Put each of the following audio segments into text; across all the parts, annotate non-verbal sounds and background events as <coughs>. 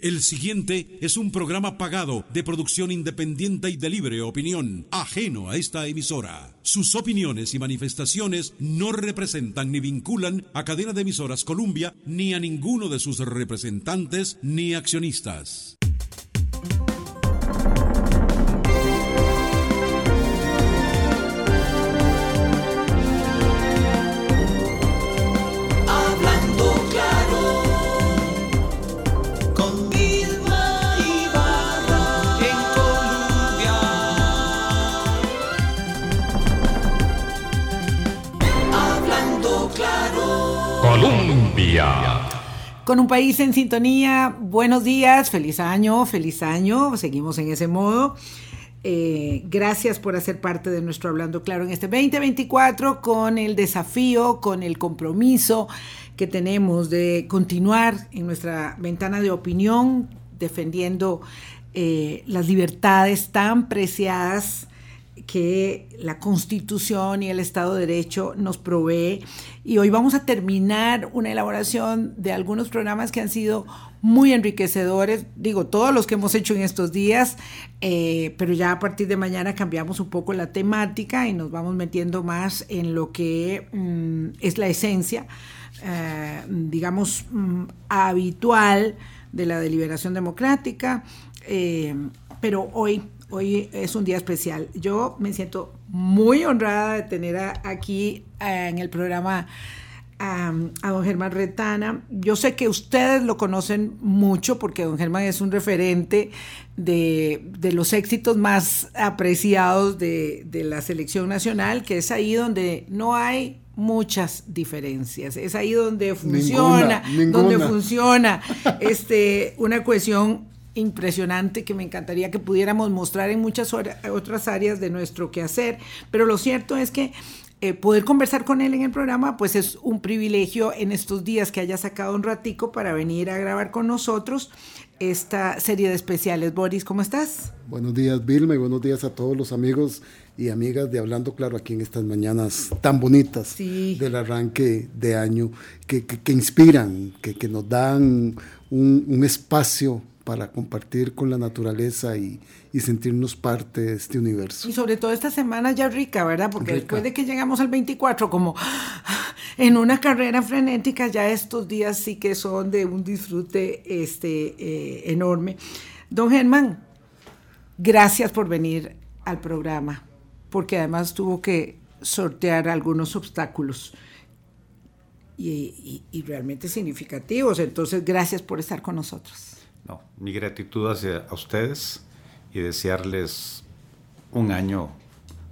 El siguiente es un programa pagado de producción independiente y de libre opinión, ajeno a esta emisora. Sus opiniones y manifestaciones no representan ni vinculan a cadena de emisoras Columbia ni a ninguno de sus representantes ni accionistas. Con un país en sintonía, buenos días, feliz año, feliz año, seguimos en ese modo. Eh, gracias por hacer parte de nuestro Hablando Claro en este 2024 con el desafío, con el compromiso que tenemos de continuar en nuestra ventana de opinión defendiendo eh, las libertades tan preciadas que la Constitución y el Estado de Derecho nos provee. Y hoy vamos a terminar una elaboración de algunos programas que han sido muy enriquecedores, digo, todos los que hemos hecho en estos días, eh, pero ya a partir de mañana cambiamos un poco la temática y nos vamos metiendo más en lo que mm, es la esencia, eh, digamos, mm, habitual de la deliberación democrática. Eh, pero hoy Hoy es un día especial. Yo me siento muy honrada de tener a, aquí a, en el programa a, a, don Germán Retana. Yo sé que ustedes lo conocen mucho porque don Germán es un referente de, de los éxitos más apreciados de, de la selección nacional, que es ahí donde no hay muchas diferencias. Es ahí donde funciona, Ninguna, ninguna. donde funciona este, una cohesión impresionante que me encantaría que pudiéramos mostrar en muchas otras áreas de nuestro quehacer, pero lo cierto es que eh, poder conversar con él en el programa, pues es un privilegio en estos días que haya sacado un ratico para venir a grabar con nosotros esta serie de especiales. Boris, ¿cómo estás? Buenos días, Vilma, y buenos días a todos los amigos y amigas de Hablando Claro aquí en estas mañanas tan bonitas sí. del arranque de año, que, que, que inspiran, que, que, nos dan un, un espacio para compartir con la naturaleza y, y, sentirnos parte de este universo. Y sobre todo esta semana ya rica, ¿verdad? Porque rica. después de que llegamos al 24, como en una carrera frenética, ya estos días sí que son de un disfrute este, eh, enorme. Don Germán, gracias por venir al programa, porque además tuvo que sortear algunos obstáculos. Y, y, y realmente significativos. Entonces, gracias por estar con nosotros. No, mi gratitud hacia a ustedes y desearles un año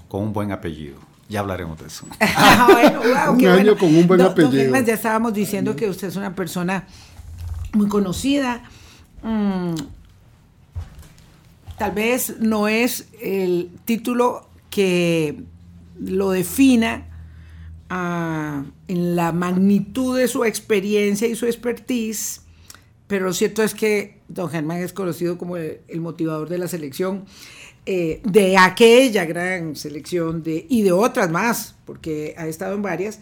con un buen apellido. Ya hablaremos de eso. <laughs> ah, bueno, wow, un año bueno. con un buen apellido. Ya estábamos diciendo que usted es una persona muy conocida. Mm, tal vez no es el título que lo defina ah, en la magnitud de su experiencia y su expertise, pero lo cierto es que don Germán es conocido como el, motivador de la selección, eh, de aquella gran selección y de otras más, porque ha estado en varias.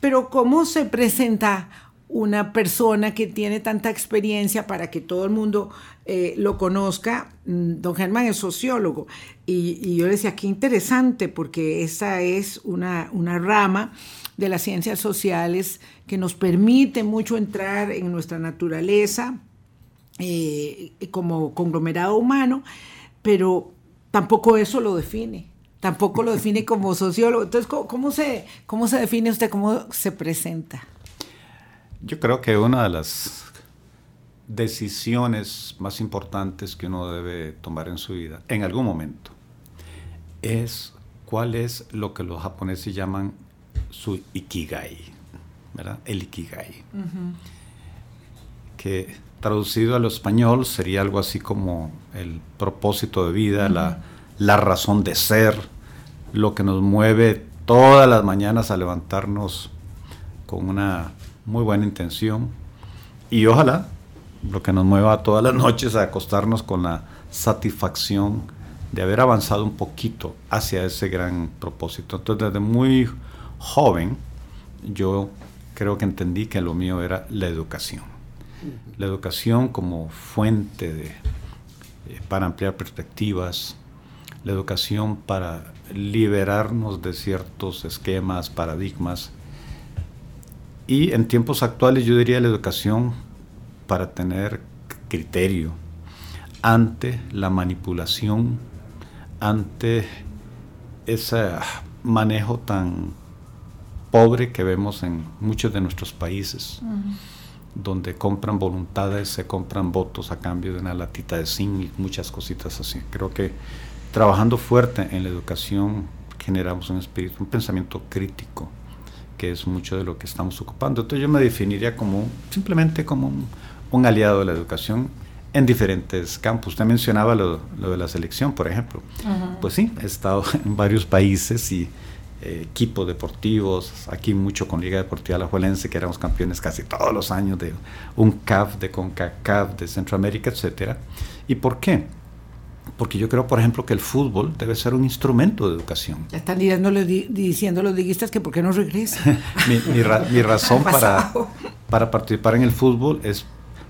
Pero ¿cómo se presenta una persona que tiene tanta experiencia para que todo el mundo eh, lo conozca? Mm, Don Germán es sociólogo y, yo le decía, qué interesante, porque esa es una rama de las ciencias sociales que nos permite mucho entrar en nuestra naturaleza eh, como conglomerado humano, pero tampoco eso lo define, tampoco lo define <laughs> como sociólogo. Entonces, ¿cómo, cómo se, cómo se define usted, cómo se presenta? Yo creo que una de las decisiones más importantes que uno debe tomar en su vida, en algún momento, es cuál es lo que los japoneses llaman su ikigai, ¿verdad? El ikigai. Uh -huh. Que traducido al español sería algo así como el propósito de vida, uh -huh. la, la, razón de ser, lo que nos mueve todas las mañanas a levantarnos con una muy buena intención y ojalá lo que nos mueva todas las noches a acostarnos con la satisfacción de haber avanzado un poquito hacia ese gran propósito. Entonces desde muy joven yo creo que entendí que lo mío era la educación La educación como fuente eh, para ampliar perspectivas, la educación para liberarnos de ciertos esquemas, paradigmas. Y en tiempos actuales yo diría la educación para tener criterio ante la manipulación, ante ese manejo tan pobre que vemos en muchos de nuestros países, donde compran voluntades, se compran votos a cambio de una latita de zinc y muchas cositas así. Creo que trabajando fuerte en la educación generamos un espíritu, un pensamiento crítico, que es mucho de lo que estamos ocupando. Entonces yo me definiría como simplemente como un, aliado de la educación en diferentes campos. Usted mencionaba lo, de la selección, por ejemplo. Pues sí, he estado <laughs> en varios países y equipos deportivos, aquí mucho con Liga Deportiva La Juelense, que éramos campeones casi todos los años de un CAF, de CONCACAF, de Centroamérica, etcétera. ¿Y por qué? Porque yo creo, por ejemplo, que el fútbol debe ser un instrumento de educación. Ya están diciendo los liguistas que por qué no regresan. <laughs> mi, razón <laughs> para, para participar en el fútbol es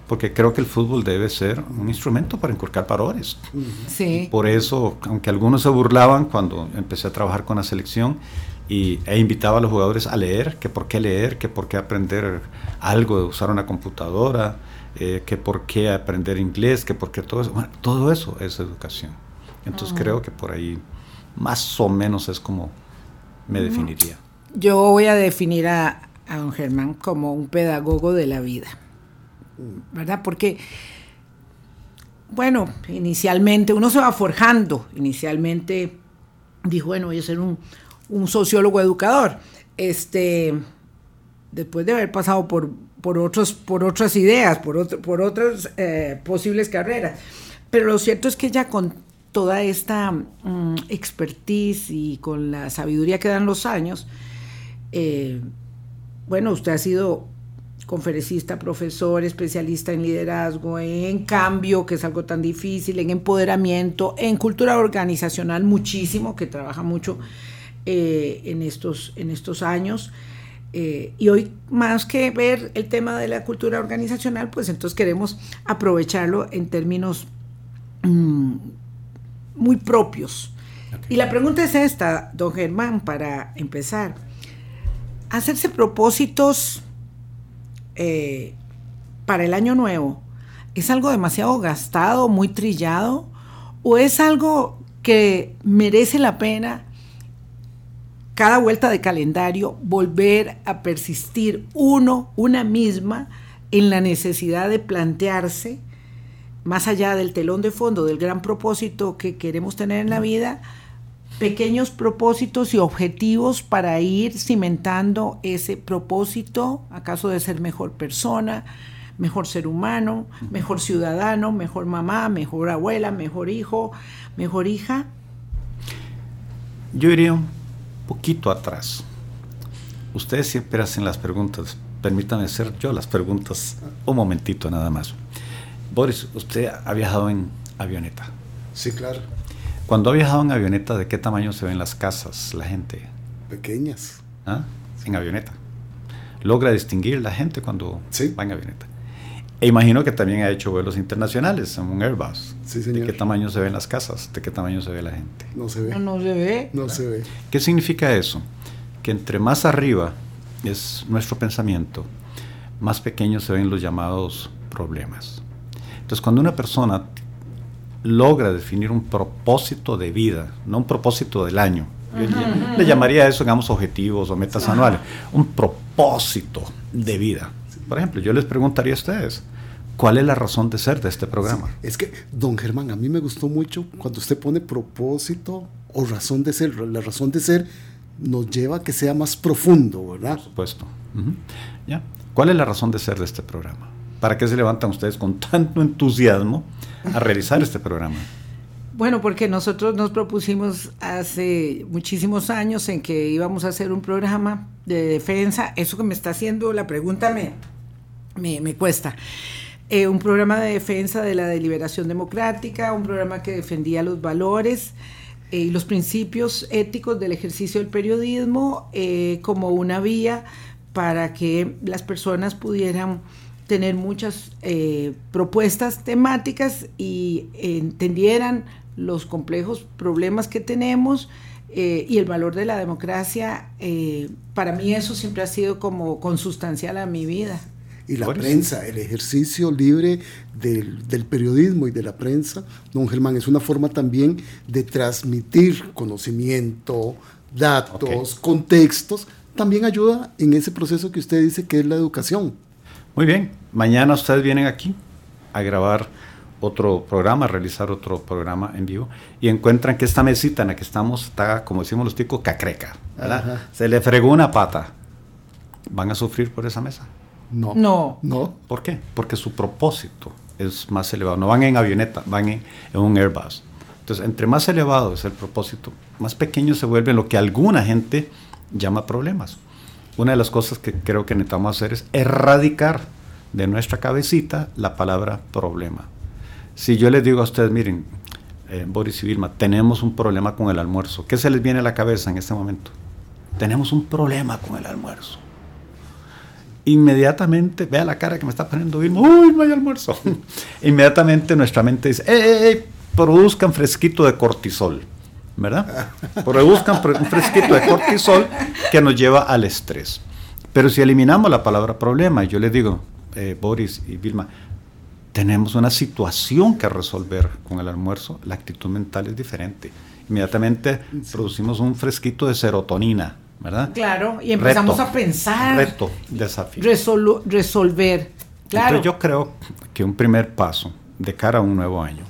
porque creo que el fútbol debe ser un instrumento para inculcar valores. Sí. Por eso, aunque algunos se burlaban cuando empecé a trabajar con la selección y, e invitaba a los jugadores a leer, que por qué leer, que por qué aprender algo de usar una computadora, eh, que por qué aprender inglés, que por qué todo eso. Bueno, todo eso es educación. Entonces creo que por ahí más o menos es como me definiría. Yo voy a definir a, a don Germán como un pedagogo de la vida ¿verdad? Porque, bueno, inicialmente uno se va forjando, inicialmente dijo, bueno, voy a ser un, sociólogo educador, este, después de haber pasado por, por, otros, por otras ideas, por, por otras eh, posibles carreras. Pero lo cierto es que ya con toda esta mm, expertise y con la sabiduría que dan los años, eh, bueno, usted ha sido conferencista, profesor, especialista en liderazgo, en cambio, que es algo tan difícil, en empoderamiento, en cultura organizacional muchísimo, que trabaja mucho eh, en, estos, en estos años. Eh, y hoy, más que ver el tema de la cultura organizacional, pues entonces queremos aprovecharlo en términos mm, muy propios. Y la pregunta es esta, don Germán, para empezar. Hacerse propósitos eh, para el año nuevo es algo demasiado gastado, muy trillado, o es algo que merece la pena cada vuelta de calendario volver a persistir uno, una misma, en la necesidad de plantearse, más allá del telón de fondo, del gran propósito que queremos tener en la vida, pequeños propósitos y objetivos para ir cimentando ese propósito, acaso de ser mejor persona, mejor ser humano, mejor ciudadano, mejor mamá, mejor abuela, mejor hijo, mejor hija? Yo iría un poquito atrás. Ustedes siempre hacen las preguntas. Permítanme hacer yo las preguntas un momentito nada más. Boris, usted ha viajado en avioneta. Sí, claro. Cuando ha viajado en avioneta, ¿de qué tamaño se ven las casas, la gente? Pequeñas. ¿Ah? En avioneta. ¿Logra distinguir la gente cuando va en avioneta? E imagino que también ha hecho vuelos internacionales en un Airbus. Sí, señor. ¿De qué tamaño se ven las casas? ¿De qué tamaño se ve la gente? No se ve. No, no se ve. No se ve. ¿Qué significa eso? Que entre más arriba es nuestro pensamiento, más pequeños se ven los llamados problemas. Entonces, cuando una persona logra definir un propósito de vida, no un propósito del año. le llamaría eso, digamos, objetivos o metas anuales. Un propósito de vida. Por ejemplo, yo les preguntaría a ustedes, ¿cuál es la razón de ser de este programa? es que, don Germán, a mí me gustó mucho cuando usted pone propósito o razón de ser. La razón de ser nos lleva a que sea más profundo, ¿verdad? Por supuesto. ¿Ya? ¿Cuál es la razón de ser de este programa? ¿Para qué se levantan ustedes con tanto entusiasmo a realizar este programa? Bueno, porque nosotros nos propusimos hace muchísimos años en que íbamos a hacer un programa de defensa. Eso que me está haciendo la pregunta me, me, cuesta. Eh, un programa de defensa de la deliberación democrática, un programa que defendía los valores eh, y los principios éticos del ejercicio del periodismo eh, como una vía para que las personas pudieran tener muchas eh, propuestas temáticas y entendieran los complejos problemas que tenemos eh, y el valor de la democracia, eh, para mí eso siempre ha sido como consustancial a mi vida. Y la Bueno, prensa, el ejercicio libre del, del periodismo y de la prensa, don Germán, es una forma también de transmitir conocimiento, datos, contextos, también ayuda en ese proceso que usted dice que es la educación. Muy bien, mañana ustedes vienen aquí a grabar otro programa, a realizar otro programa en vivo y encuentran que esta mesita en la que estamos está, como decimos los ticos, cacreca. Se le fregó una pata. ¿Van a sufrir por esa mesa? No. No. No. ¿Por qué? Porque su propósito es más elevado. No van en avioneta, van en, en un Airbus. Entonces, entre más elevado es el propósito, más pequeño se vuelve lo que alguna gente llama problemas. Una de las cosas que creo que necesitamos hacer es erradicar de nuestra cabecita la palabra problema. Si yo les digo a ustedes, miren, eh, Boris y Vilma, tenemos un problema con el almuerzo, ¿qué se les viene a la cabeza en este momento? Tenemos un problema con el almuerzo inmediatamente, vea la cara que me está poniendo Vilma, uy, no hay almuerzo. <laughs> inmediatamente nuestra mente dice, ¡eh, eh, eh! produzcan fresquito de cortisol, ¿verdad? Produzcan pre- un fresquito de cortisol que nos lleva al estrés. Pero si eliminamos la palabra problema, yo les digo, eh, Boris y Vilma, tenemos una situación que resolver con el almuerzo, la actitud mental es diferente. Inmediatamente producimos un fresquito de serotonina, ¿verdad? Claro, y empezamos Reto, a pensar, Reto, desafío. resolu- resolver. Claro. Entonces yo creo que un primer paso de cara a un nuevo año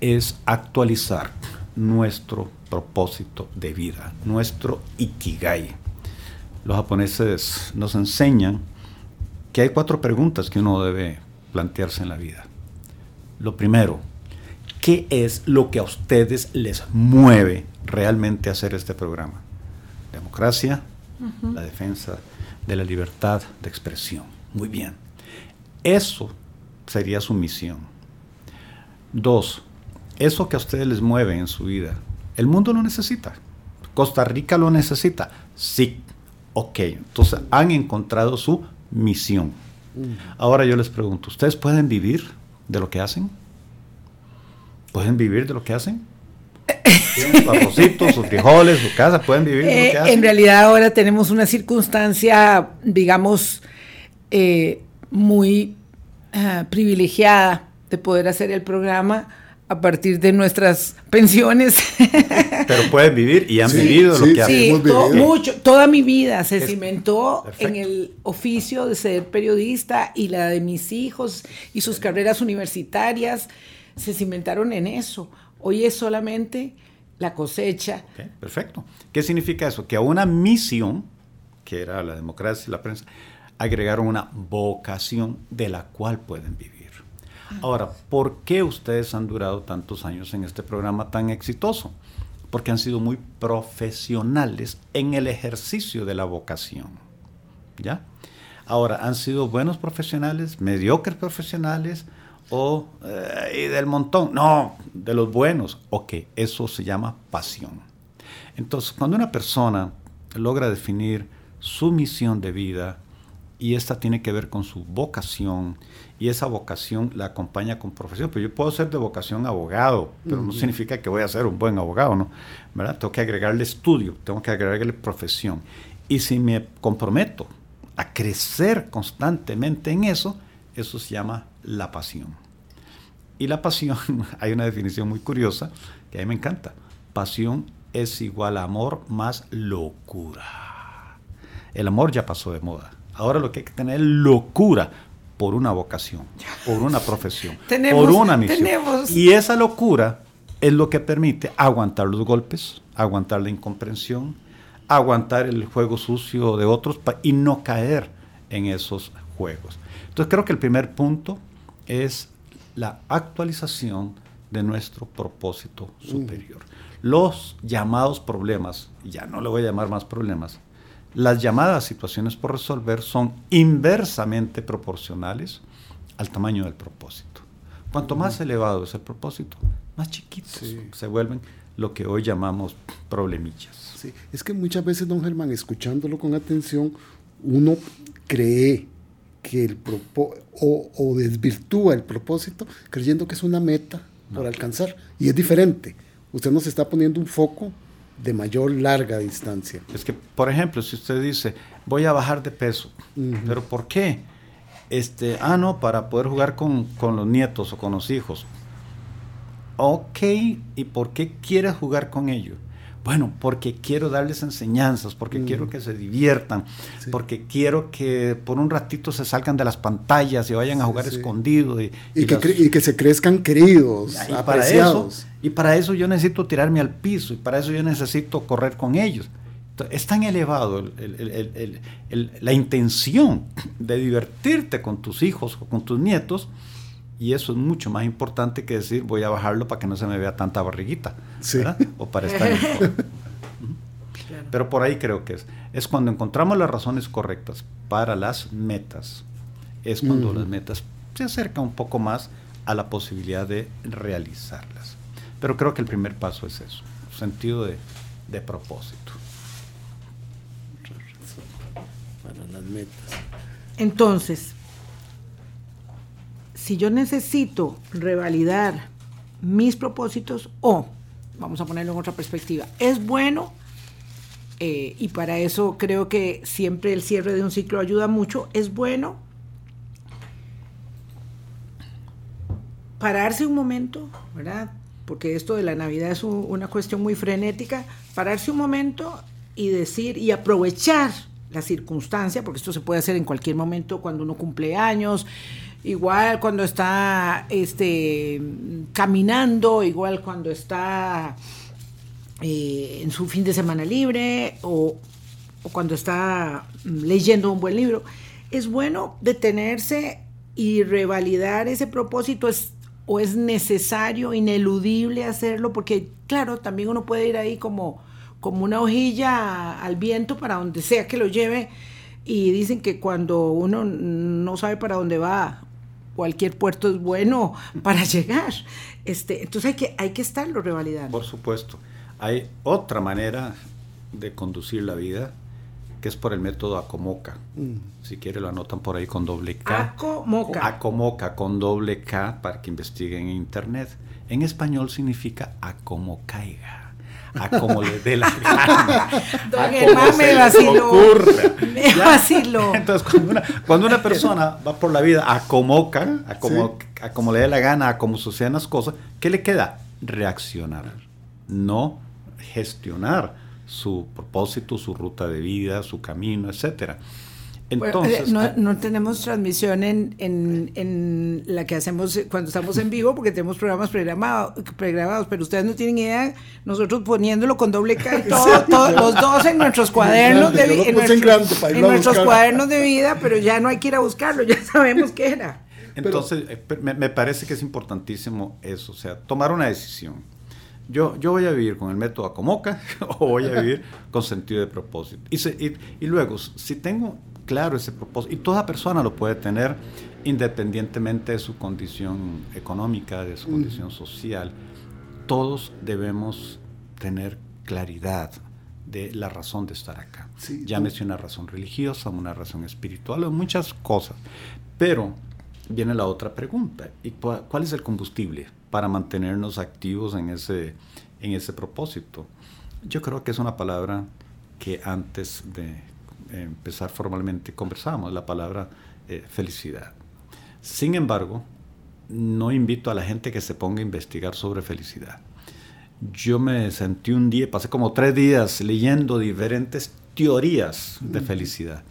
es actualizar nuestro propósito de vida, nuestro ikigai. Los japoneses nos enseñan que hay cuatro preguntas que uno debe plantearse en la vida. Lo primero, ¿qué es lo que a ustedes les mueve realmente a hacer este programa? Democracia, la defensa de la libertad de expresión. Muy bien. Eso sería su misión. Dos, eso que a ustedes les mueve en su vida, el mundo lo necesita. Costa Rica lo necesita. Sí. Ok. Entonces han encontrado su misión. Ahora yo les pregunto, ¿ustedes pueden vivir de lo que hacen? ¿Pueden vivir de lo que hacen? ¿Tienen su arrocito, sus frijoles, su casa? ¿Pueden vivir de lo Eh, que hacen? en realidad ahora tenemos una circunstancia, digamos, eh, muy ah, privilegiada de poder hacer el programa a partir de nuestras pensiones. <laughs> Pero pueden vivir y han Sí, vivido sí, lo que. Sí, to- vivido. mucho, toda mi vida se Es- cimentó Perfecto. en el oficio de ser periodista y la de mis hijos y sus carreras universitarias se cimentaron en eso. Hoy es solamente la cosecha. Perfecto. ¿Qué significa eso? Que a una misión, que era la democracia y la prensa, agregaron una vocación de la cual pueden vivir. Ahora, ¿por qué ustedes han durado tantos años en este programa tan exitoso? Porque han sido muy profesionales en el ejercicio de la vocación. ¿Ya? Ahora, ¿han sido buenos profesionales, mediocres profesionales o eh, del montón? No, de los buenos. Ok, eso se llama pasión. Entonces, cuando una persona logra definir su misión de vida y esta tiene que ver con su vocación y esa vocación la acompaña con profesión, pues yo puedo ser de vocación abogado, pero no significa que voy a ser un buen abogado, ¿no? ¿Verdad? Tengo que agregarle estudio, tengo que agregarle profesión. Y si me comprometo a crecer constantemente en eso, eso se llama la pasión. Y la pasión, <laughs> hay una definición muy curiosa que a mí me encanta. Pasión es igual a amor más locura. El amor ya pasó de moda. Ahora lo que hay que tener es locura por una vocación, por una profesión, <laughs> Tenemos- por una misión. tenemos- Y esa locura es lo que permite aguantar los golpes, aguantar la incomprensión, aguantar el juego sucio de otros y no caer en esos juegos. Entonces creo que el primer punto es la actualización de nuestro propósito superior. Los llamados problemas, ya no le voy a llamar más problemas, las llamadas situaciones por resolver son inversamente proporcionales al tamaño del propósito. Cuanto más elevado es el propósito, más chiquitos Sí. se vuelven lo que hoy llamamos problemillas. Sí, es que muchas veces, don Germán, escuchándolo con atención, uno cree que el o, o desvirtúa el propósito creyendo que es una meta por alcanzar. Y es diferente. Usted nos está poniendo un foco de mayor larga distancia. Es que, por ejemplo, si usted dice, voy a bajar de peso, ¿pero por qué? Este, ah, no, para poder jugar con, con los nietos o con los hijos. Ok, ¿y por qué quieres jugar con ellos? Bueno, porque quiero darles enseñanzas, porque quiero que se diviertan, Sí. porque quiero que por un ratito se salgan de las pantallas y vayan a jugar sí. escondido. Y, Y, y que, y se crezcan queridos, y para, eso, apreciados. y para eso yo necesito tirarme al piso y para eso yo necesito correr con ellos. Es tan elevado el- el- el- el- el- el- la intención de divertirte con tus hijos o con tus nietos y eso es mucho más importante que decir voy a bajarlo para que no se me vea tanta barriguita Sí. o para estar en. <laughs> Pero por ahí creo que es. Es cuando encontramos las razones correctas para las metas. Es cuando las metas se acercan un poco más a la posibilidad de realizarlas. Pero creo que el primer paso es eso, sentido de, de propósito. Para las metas. Entonces, si yo necesito revalidar mis propósitos o, vamos a ponerlo en otra perspectiva, es bueno, eh, y para eso creo que siempre el cierre de un ciclo ayuda mucho, es bueno pararse un momento, ¿verdad? Porque esto de la Navidad es un- una cuestión muy frenética, pararse un momento y decir y aprovechar la circunstancia, porque esto se puede hacer en cualquier momento cuando uno cumple años, igual cuando está este, caminando, igual cuando está eh, en su fin de semana libre o, o cuando está mm, leyendo un buen libro. Es bueno detenerse y revalidar ese propósito es, o es necesario, ineludible hacerlo, porque claro, también uno puede ir ahí como, como una hojilla al viento para donde sea que lo lleve y dicen que cuando uno no sabe para dónde va, cualquier puerto es bueno para <laughs> llegar. Este, entonces hay que, hay que estarlo revalidando. Por supuesto. Hay otra manera de conducir la vida que es por el método Acomoca. Si quiere lo anotan por ahí con doble K. Acomoca. Acomoca con doble K para que investiguen en internet. En español significa a como caiga. A como le dé la gana. <laughs> Don Germán me vaciló. ocurra. Me ¿Ya? vaciló. <laughs> Entonces, cuando una, cuando una persona va por la vida a como ca- a como, a como le dé la gana, a como sucedan las cosas, ¿qué le queda? Reaccionar. No gestionar su propósito, su ruta de vida, su camino, etcétera. Entonces, no, ah, no tenemos transmisión en, en, en la que hacemos cuando estamos en vivo porque tenemos programas programados, programados pero ustedes no tienen idea, nosotros poniéndolo con doble K y todo, todo- los dos en nuestros cuadernos de vida, en, nuestros- cuadernos de vida, pero ya no hay que ir a buscarlo, ya <laughs> sabemos qué era. Entonces, eh, me, me parece que es importantísimo eso, o sea, tomar una decisión. Yo, yo voy a vivir con el método Acomoca <laughs> o voy a vivir con sentido de propósito. Y, se- y- y luego, si tengo claro ese propósito, y toda persona lo puede tener independientemente de su condición económica, de su condición social, todos debemos tener claridad de la razón de estar acá. Sí. Llámese una razón religiosa, una razón espiritual, o muchas cosas. Pero viene la otra pregunta, ¿y cuál es el combustible para mantenernos activos en ese, en ese propósito? Yo creo que es una palabra que antes de empezar formalmente conversábamos, la palabra eh, felicidad. Sin embargo, no invito a la gente que se ponga a investigar sobre felicidad. Yo me sentí un día, pasé como tres días leyendo diferentes teorías de felicidad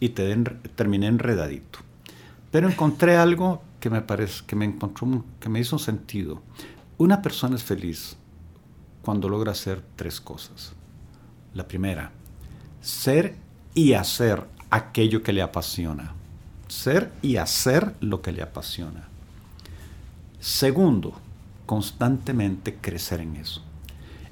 y te- terminé enredadito. Pero encontré algo que me parece, que me encontró, un- que me hizo sentido. Una persona es feliz cuando logra hacer tres cosas. La primera, ser y hacer aquello que le apasiona. Ser y hacer lo que le apasiona. Segundo, constantemente crecer en eso.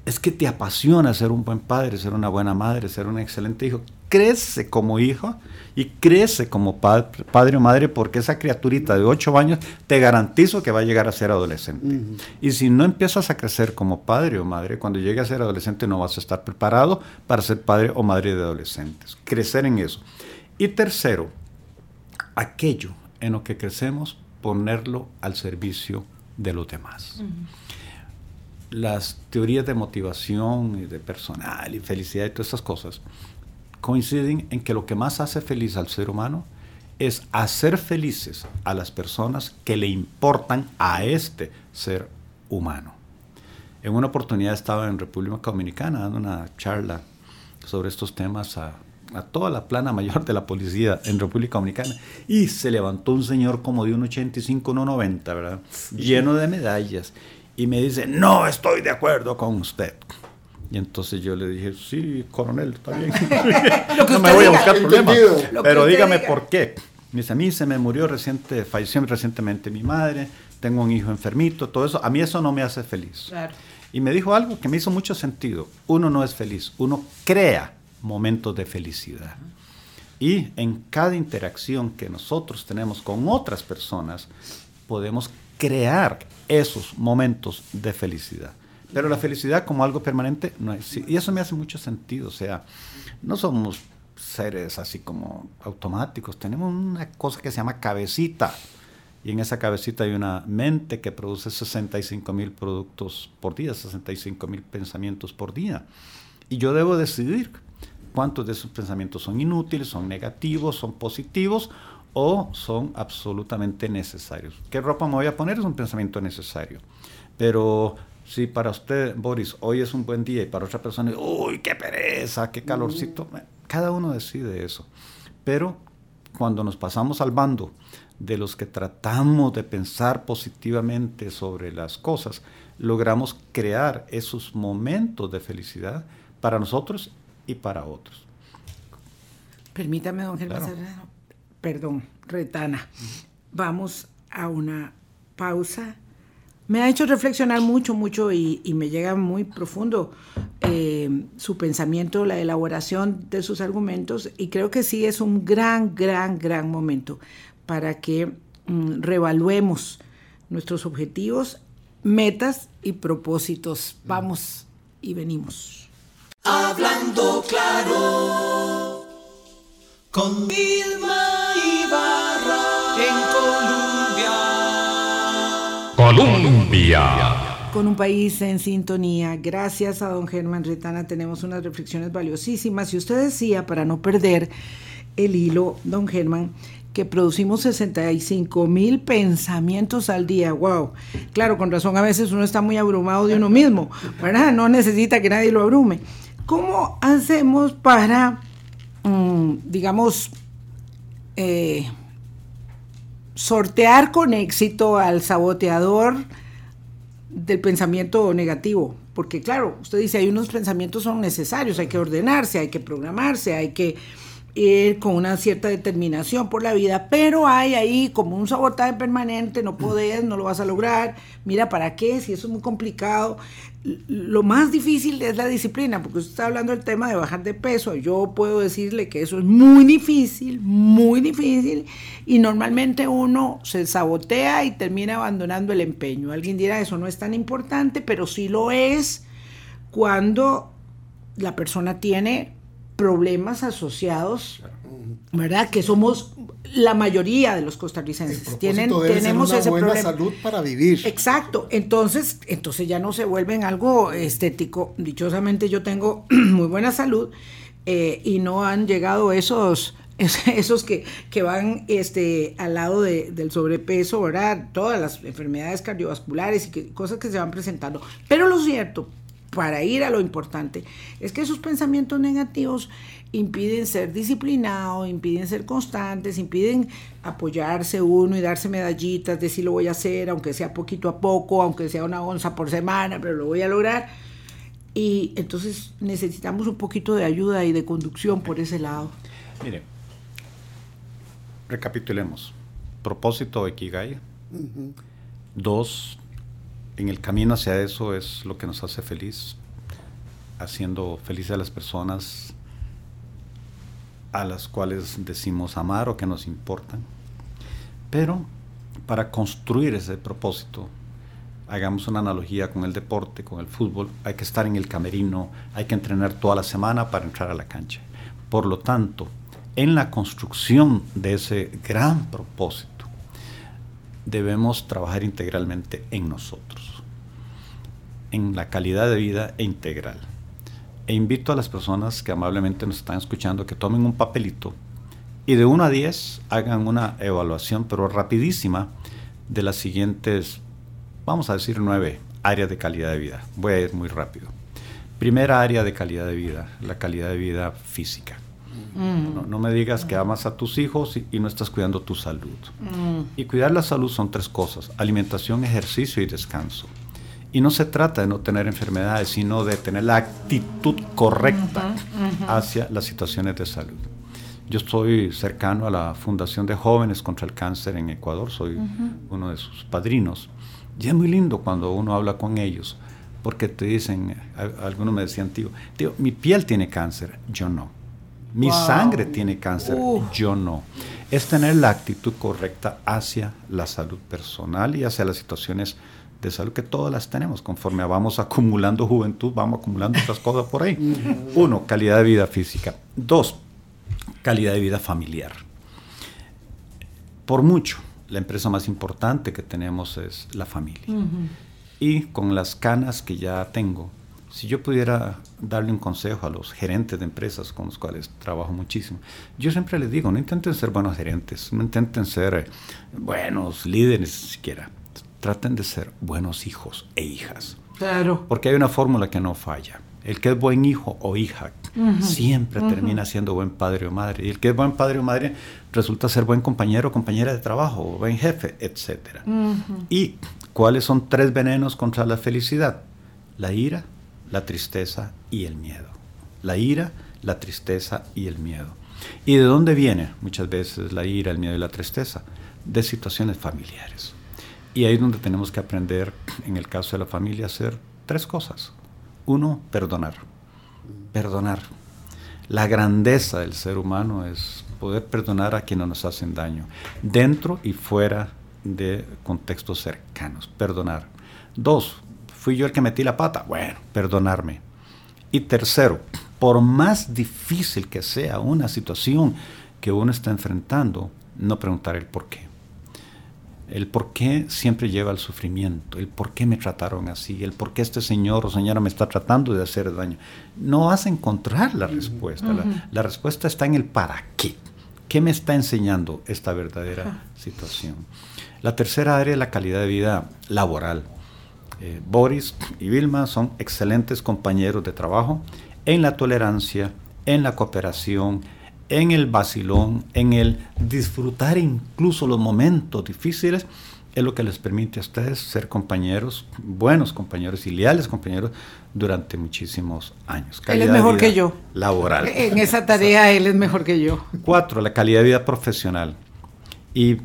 Es que te apasiona ser un buen padre, ser una buena madre, ser un excelente hijo. Crece como hijo y crece como pa- padre o madre porque esa criaturita de 8 años te garantizo que va a llegar a ser adolescente. Y si no empiezas a crecer como padre o madre, cuando llegue a ser adolescente no vas a estar preparado para ser padre o madre de adolescentes. Crecer en eso. Y tercero, aquello en lo que crecemos, ponerlo al servicio de los demás. Las teorías de motivación y de personal y felicidad y todas estas cosas coinciden en que lo que más hace feliz al ser humano es hacer felices a las personas que le importan a este ser humano. En una oportunidad estaba en República Dominicana dando una charla sobre estos temas a, a toda la plana mayor de la policía en República Dominicana y se levantó un señor como de un 85, 1,90, ¿verdad? Lleno de medallas y me dice, no estoy de acuerdo con usted. Y entonces yo le dije, sí, coronel, está bien. <laughs> no me voy a buscar problemas. Pero dígame por qué. Me dice, a mí se me murió reciente, falleció recientemente mi madre, tengo un hijo enfermito, todo eso. A mí eso no me hace feliz. Claro. Y me dijo algo que me hizo mucho sentido. Uno no es feliz, uno crea momentos de felicidad. Y en cada interacción que nosotros tenemos con otras personas, podemos crear esos momentos de felicidad. Pero la felicidad como algo permanente no es. Y eso me hace mucho sentido. O sea, no somos seres así como automáticos. Tenemos una cosa que se llama cabecita. Y en esa cabecita hay una mente que produce 65 mil productos por día, 65 mil pensamientos por día. Y yo debo decidir cuántos de esos pensamientos son inútiles, son negativos, son positivos o son absolutamente necesarios. ¿Qué ropa me voy a poner? Es un pensamiento necesario. Pero si para usted, Boris, hoy es un buen día y para otra persona, uy, qué pereza, qué calorcito, cada uno decide eso. Pero cuando nos pasamos al bando de los que tratamos de pensar positivamente sobre las cosas, logramos crear esos momentos de felicidad para nosotros y para otros. Permítame, don Germán Claro. Perdón, Retana. Vamos a una pausa. Me ha hecho reflexionar mucho, mucho y, me llega muy profundo eh, su pensamiento, la elaboración de sus argumentos y creo que sí es un gran, gran, gran momento para que mm, reevaluemos nuestros objetivos, metas y propósitos. Vamos y venimos. Hablando claro, con Vilma Ibarra en. Colombia. con un país en sintonía. Gracias a don Germán Retana tenemos unas reflexiones valiosísimas. Y usted decía, para no perder el hilo, don Germán, que producimos 65 mil pensamientos al día. ¡Wow! Claro, con razón a veces uno está muy abrumado de uno mismo, ¿verdad? No necesita que nadie lo abrume. ¿Cómo hacemos para, mm, digamos, eh, sortear con éxito al saboteador del pensamiento negativo? Porque claro, usted dice, hay unos pensamientos son necesarios, hay que ordenarse, hay que programarse, hay que ir con una cierta determinación por la vida, pero hay ahí como un sabotaje permanente, no podés, no lo vas a lograr, mira, ¿para qué? Si eso es muy complicado. Lo más difícil es la disciplina, porque usted está hablando del tema de bajar de peso, yo puedo decirle que eso es muy difícil, muy difícil, y normalmente uno se sabotea y termina abandonando el empeño. Alguien dirá, eso no es tan importante, pero sí lo es cuando la persona tiene problemas asociados, ¿verdad? Que somos la mayoría de los costarricenses. Tienen, ser tenemos una ese buena problema. salud para vivir. Exacto, entonces, entonces ya no se vuelven algo estético. Dichosamente yo tengo <clears throat> muy buena salud eh, y no han llegado esos <laughs> es- esos que, que van este, al lado de- del sobrepeso, ¿verdad? Todas las enfermedades cardiovasculares y que- cosas que se van presentando. Pero lo cierto, para ir a lo importante, es que esos pensamientos negativos impiden ser disciplinado, impiden ser constantes, impiden apoyarse uno y darse medallitas de si lo voy a hacer, aunque sea poquito a poco, aunque sea una onza por semana, pero lo voy a lograr. Y entonces necesitamos un poquito de ayuda y de conducción por ese lado. Mire, recapitulemos. Propósito Ikigai. Dos, en el camino hacia eso es lo que nos hace feliz, haciendo felices a las personas a las cuales decimos amar o que nos importan. Pero para construir ese propósito, hagamos una analogía con el deporte, con el fútbol, hay que estar en el camerino, hay que entrenar toda la semana para entrar a la cancha. Por lo tanto, en la construcción de ese gran propósito, debemos trabajar integralmente en nosotros, en la calidad de vida e integral. E invito a las personas que amablemente nos están escuchando que tomen un papelito y de 1 a 10 hagan una evaluación, pero rapidísima, de las siguientes, vamos a decir, nueve áreas de calidad de vida. Voy a ir muy rápido. Primera área de calidad de vida, la calidad de vida física. Mm. No, me digas que amas a tus hijos y, no estás cuidando tu salud. Mm. Y cuidar la salud son tres cosas, alimentación, ejercicio y descanso. Y no se trata de no tener enfermedades, sino de tener la actitud correcta hacia las situaciones de salud. Yo estoy cercano a la Fundación de Jóvenes contra el Cáncer en Ecuador, soy uno de sus padrinos. Y es muy lindo cuando uno habla con ellos, porque te dicen, algunos me decían, tío, tío, mi piel tiene cáncer, yo no. Mi sangre tiene cáncer, yo no. Es tener la actitud correcta hacia la salud personal y hacia las situaciones de salud que todas las tenemos. Conforme vamos acumulando juventud, vamos acumulando otras cosas por ahí. Uno, calidad de vida física. Dos, calidad de vida familiar. Por mucho, la empresa más importante que tenemos es la familia. Y con las canas que ya tengo, si yo pudiera darle un consejo a los gerentes de empresas con los cuales trabajo muchísimo, yo siempre les digo, no intenten ser buenos gerentes, no intenten ser eh, buenos líderes siquiera, traten de ser buenos hijos e hijas. Claro. Porque hay una fórmula que no falla. El que es buen hijo o hija siempre termina siendo buen padre o madre. Y el que es buen padre o madre resulta ser buen compañero o compañera de trabajo, o buen jefe, etc. ¿Y cuáles son tres venenos contra la felicidad? La ira, la tristeza y el miedo. La ira, la tristeza y el miedo. ¿Y de dónde viene muchas veces la ira, el miedo y la tristeza? De situaciones familiares. Y ahí es donde tenemos que aprender, en el caso de la familia, a hacer tres cosas. Uno, perdonar perdonar. La grandeza del ser humano es poder perdonar a quienes nos hacen daño, dentro y fuera de contextos cercanos. Perdonar. Dos, fui yo el que metí la pata. Bueno, perdonarme. Y tercero, por más difícil que sea una situación que uno está enfrentando, no preguntar el por qué el por qué siempre lleva al sufrimiento, el por qué me trataron así, el por qué este señor o señora me está tratando de hacer daño. No vas a encontrar la respuesta. la, respuesta está en el para qué. ¿Qué me está enseñando esta verdadera situación? La tercera área es la calidad de vida laboral. Eh, Boris y Vilma son excelentes compañeros de trabajo en la tolerancia, en la cooperación, en el vacilón, en el disfrutar incluso los momentos difíciles, es lo que les permite a ustedes ser compañeros, buenos compañeros y leales compañeros durante muchísimos años. él es mejor que yo. Laboral. En esa tarea él es mejor que yo. Cuatro, la calidad de vida profesional. Y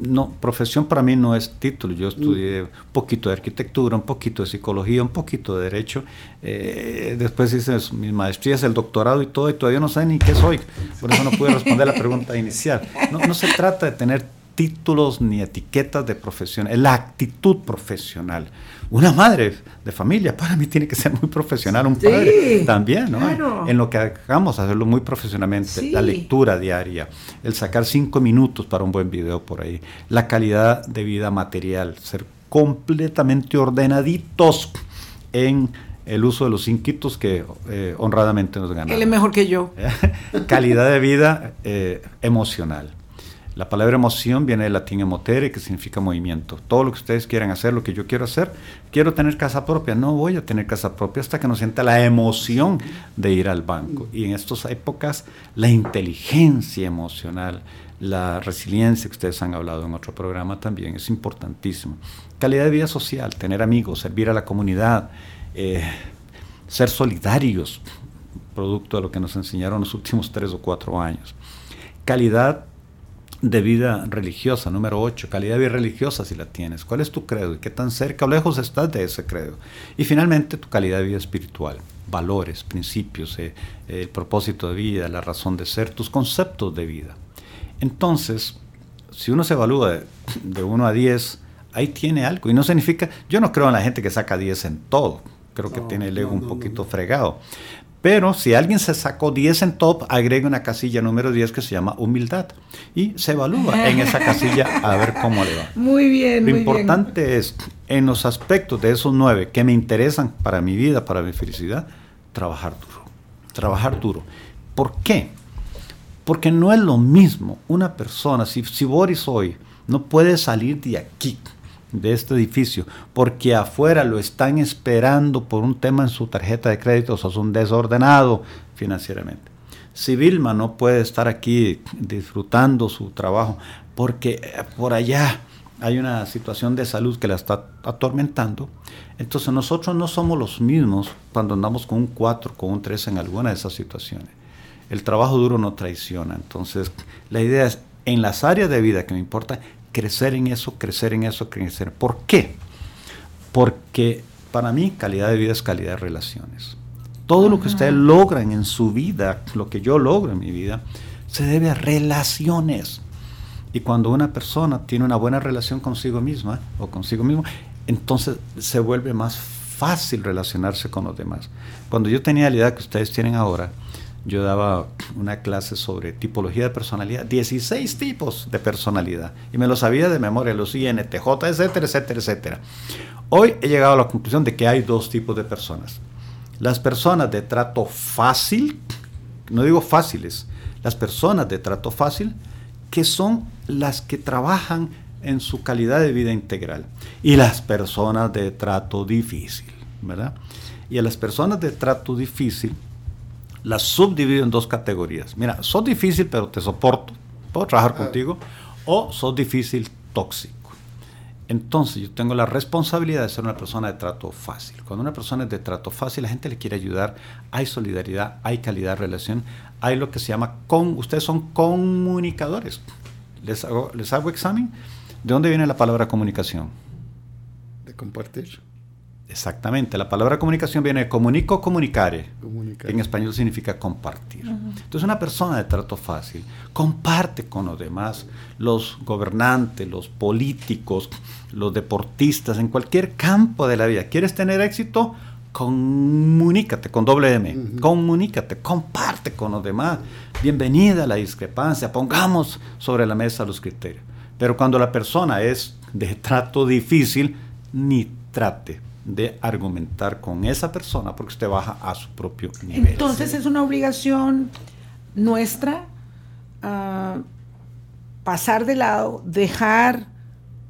no, profesión para mí no es título. Yo estudié un poquito de arquitectura, un poquito de psicología, un poquito de derecho. Eh, después hice mis maestrías, el doctorado y todo, y todavía no sé ni qué soy. Por eso no pude responder la pregunta inicial. No, no se trata de tener títulos ni etiquetas de profesión, es la actitud profesional. Una madre de familia <laughs> para mí tiene que ser muy profesional, un padre también, ¿no? En lo que hagamos, hacerlo muy profesionalmente, la lectura diaria, el sacar cinco minutos para un buen video por ahí, la calidad de vida material, ser completamente ordenaditos en el uso de los inquitos que eh, honradamente nos ganan. Él es mejor que yo. <laughs> calidad de vida eh, emocional la palabra emoción viene del latín emotere, que significa movimiento. Todo lo que ustedes quieran hacer, lo que yo quiero hacer, quiero tener casa propia. No voy a tener casa propia hasta que no sienta la emoción de ir al banco. Y en estas épocas, la inteligencia emocional, la resiliencia que ustedes han hablado en otro programa también es importantísimo. Calidad de vida social, tener amigos, servir a la comunidad, eh, ser solidarios, producto de lo que nos enseñaron los últimos tres o cuatro años. Calidad de vida religiosa, número 8, calidad de vida religiosa si la tienes, cuál es tu credo y qué tan cerca o lejos estás de ese credo. Y finalmente tu calidad de vida espiritual, valores, principios, eh, el propósito de vida, la razón de ser, tus conceptos de vida. Entonces, si uno se evalúa de, 1 a 10, ahí tiene algo. Y no significa, yo no creo en la gente que saca 10 en todo, creo que tiene el ego un poquito fregado. Pero si alguien se sacó 10 en top, agregue una casilla número 10 que se llama humildad y se evalúa en esa <laughs> casilla a ver cómo le va. Muy bien. Lo importante es, en los aspectos de esos nueve que me interesan para mi vida, para mi felicidad, trabajar duro. Trabajar duro. ¿Por qué? Porque no es lo mismo una persona, si, si Boris hoy no puede salir de aquí de este edificio, porque afuera lo están esperando por un tema en su tarjeta de crédito, o son desordenado financieramente. Si Vilma no puede estar aquí disfrutando su trabajo, porque eh, por allá hay una situación de salud que la está atormentando, entonces nosotros no somos los mismos cuando andamos con un 4, con un 3 en alguna de esas situaciones. El trabajo duro no traiciona, entonces la idea es, en las áreas de vida que me importa, crecer en eso, crecer en eso, crecer. ¿Por qué? Porque para mí calidad de vida es calidad de relaciones. Todo lo que ustedes logran en su vida, lo que yo logro en mi vida, se debe a relaciones. Y cuando una persona tiene una buena relación consigo misma o consigo mismo, entonces se vuelve más fácil relacionarse con los demás. Cuando yo tenía la idea que ustedes tienen ahora, yo daba una clase sobre tipología de personalidad, 16 tipos de personalidad, y me lo sabía de memoria, los INTJ, etcétera, etcétera, etcétera. Hoy he llegado a la conclusión de que hay dos tipos de personas. Las personas de trato fácil, no digo fáciles, las personas de trato fácil, que son las que trabajan en su calidad de vida integral, y las personas de trato difícil, ¿verdad? Y a las personas de trato difícil, las subdivido en dos categorías. Mira, sos difícil, pero te soporto, puedo trabajar ah. contigo, o sos difícil, tóxico. Entonces yo tengo la responsabilidad de ser una persona de trato fácil. Cuando una persona es de trato fácil, la gente le quiere ayudar, hay solidaridad, hay calidad de relación, hay lo que se llama, con, ustedes son comunicadores. Les hago, les hago examen. ¿De dónde viene la palabra comunicación? De compartir. Exactamente, la palabra comunicación viene de comunico, comunicare, que en español significa compartir. Entonces una persona de trato fácil comparte con los demás, los gobernantes, los políticos, los deportistas, en cualquier campo de la vida. ¿Quieres tener éxito? Comunícate con doble M, comunícate, comparte con los demás. Bienvenida a la discrepancia, pongamos sobre la mesa los criterios. Pero cuando la persona es de trato difícil, ni trate de argumentar con esa persona porque usted baja a su propio nivel. Entonces es una obligación nuestra ah, pasar de lado, dejar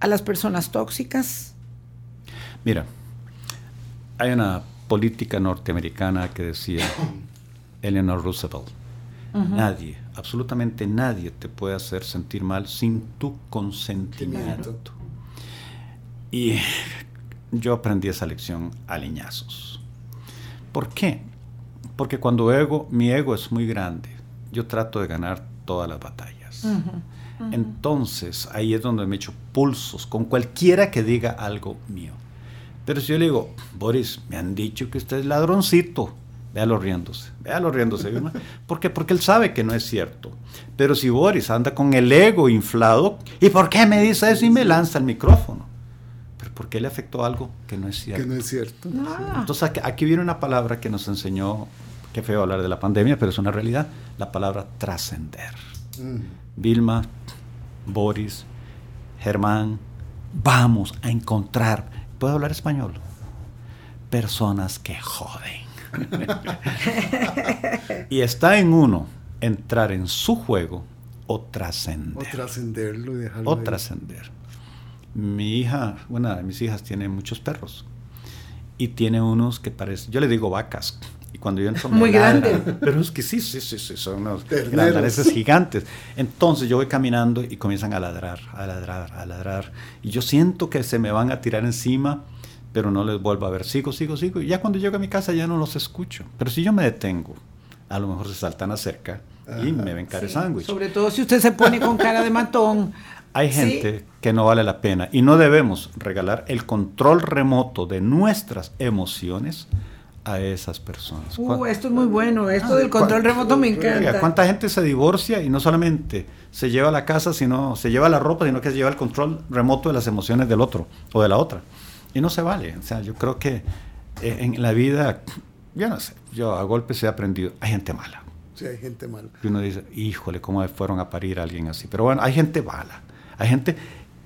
a las personas tóxicas. Mira, hay una política norteamericana que decía <coughs> Eleanor Roosevelt, nadie, absolutamente nadie te puede hacer sentir mal sin tu consentimiento. Y yo aprendí esa lección a leñazos. ¿Por qué? Porque cuando ego, mi ego es muy grande, yo trato de ganar todas las batallas. Entonces, ahí es donde me echo pulsos con cualquiera que diga algo mío. Pero si yo le digo, Boris, me han dicho que usted es ladroncito, véalo riéndose, véalo riéndose. <laughs> ¿Por qué? Porque él sabe que no es cierto. Pero si Boris anda con el ego inflado, ¿y por qué me dice eso y me lanza el micrófono? ¿Por qué le afectó algo que no es cierto? Que no es cierto. Ah. Entonces aquí, viene una palabra que nos enseñó, qué feo hablar de la pandemia, pero es una realidad, la palabra trascender. Mm. Vilma, Boris, Germán, vamos a encontrar, ¿puedo hablar español? Personas que joden. <laughs> y está en uno entrar en su juego o trascender. O trascenderlo y dejarlo. O trascender. Mi hija, una de mis hijas tiene muchos perros y tiene unos que parecen, yo le digo vacas, y cuando yo entro muy grande. pero es que sí sí sí, sí son unos grandes gigantes. Entonces yo voy caminando y comienzan a ladrar a ladrar a ladrar y yo siento que se me van a tirar encima pero no les vuelvo a ver. Sigo sigo sigo y ya cuando llego a mi casa ya no los escucho pero si yo me detengo a lo mejor se saltan acerca y me ven cara de sándwich. sobre todo si usted se pone con cara de matón hay gente que no vale la pena y no debemos regalar el control remoto de nuestras emociones a esas personas. Uh, esto es muy bueno, esto del control remoto me encanta. ¿Cuánta gente se divorcia y no solamente se lleva la casa, sino se lleva la ropa, sino que se lleva el control remoto de las emociones del otro o de la otra? Y no se vale. O sea, yo creo que eh, en la vida yo no sé, yo a golpes he aprendido, hay gente mala. Sí, hay gente mala. Y uno dice, híjole, ¿cómo fueron a parir a alguien así? Pero bueno, hay gente mala. Hay gente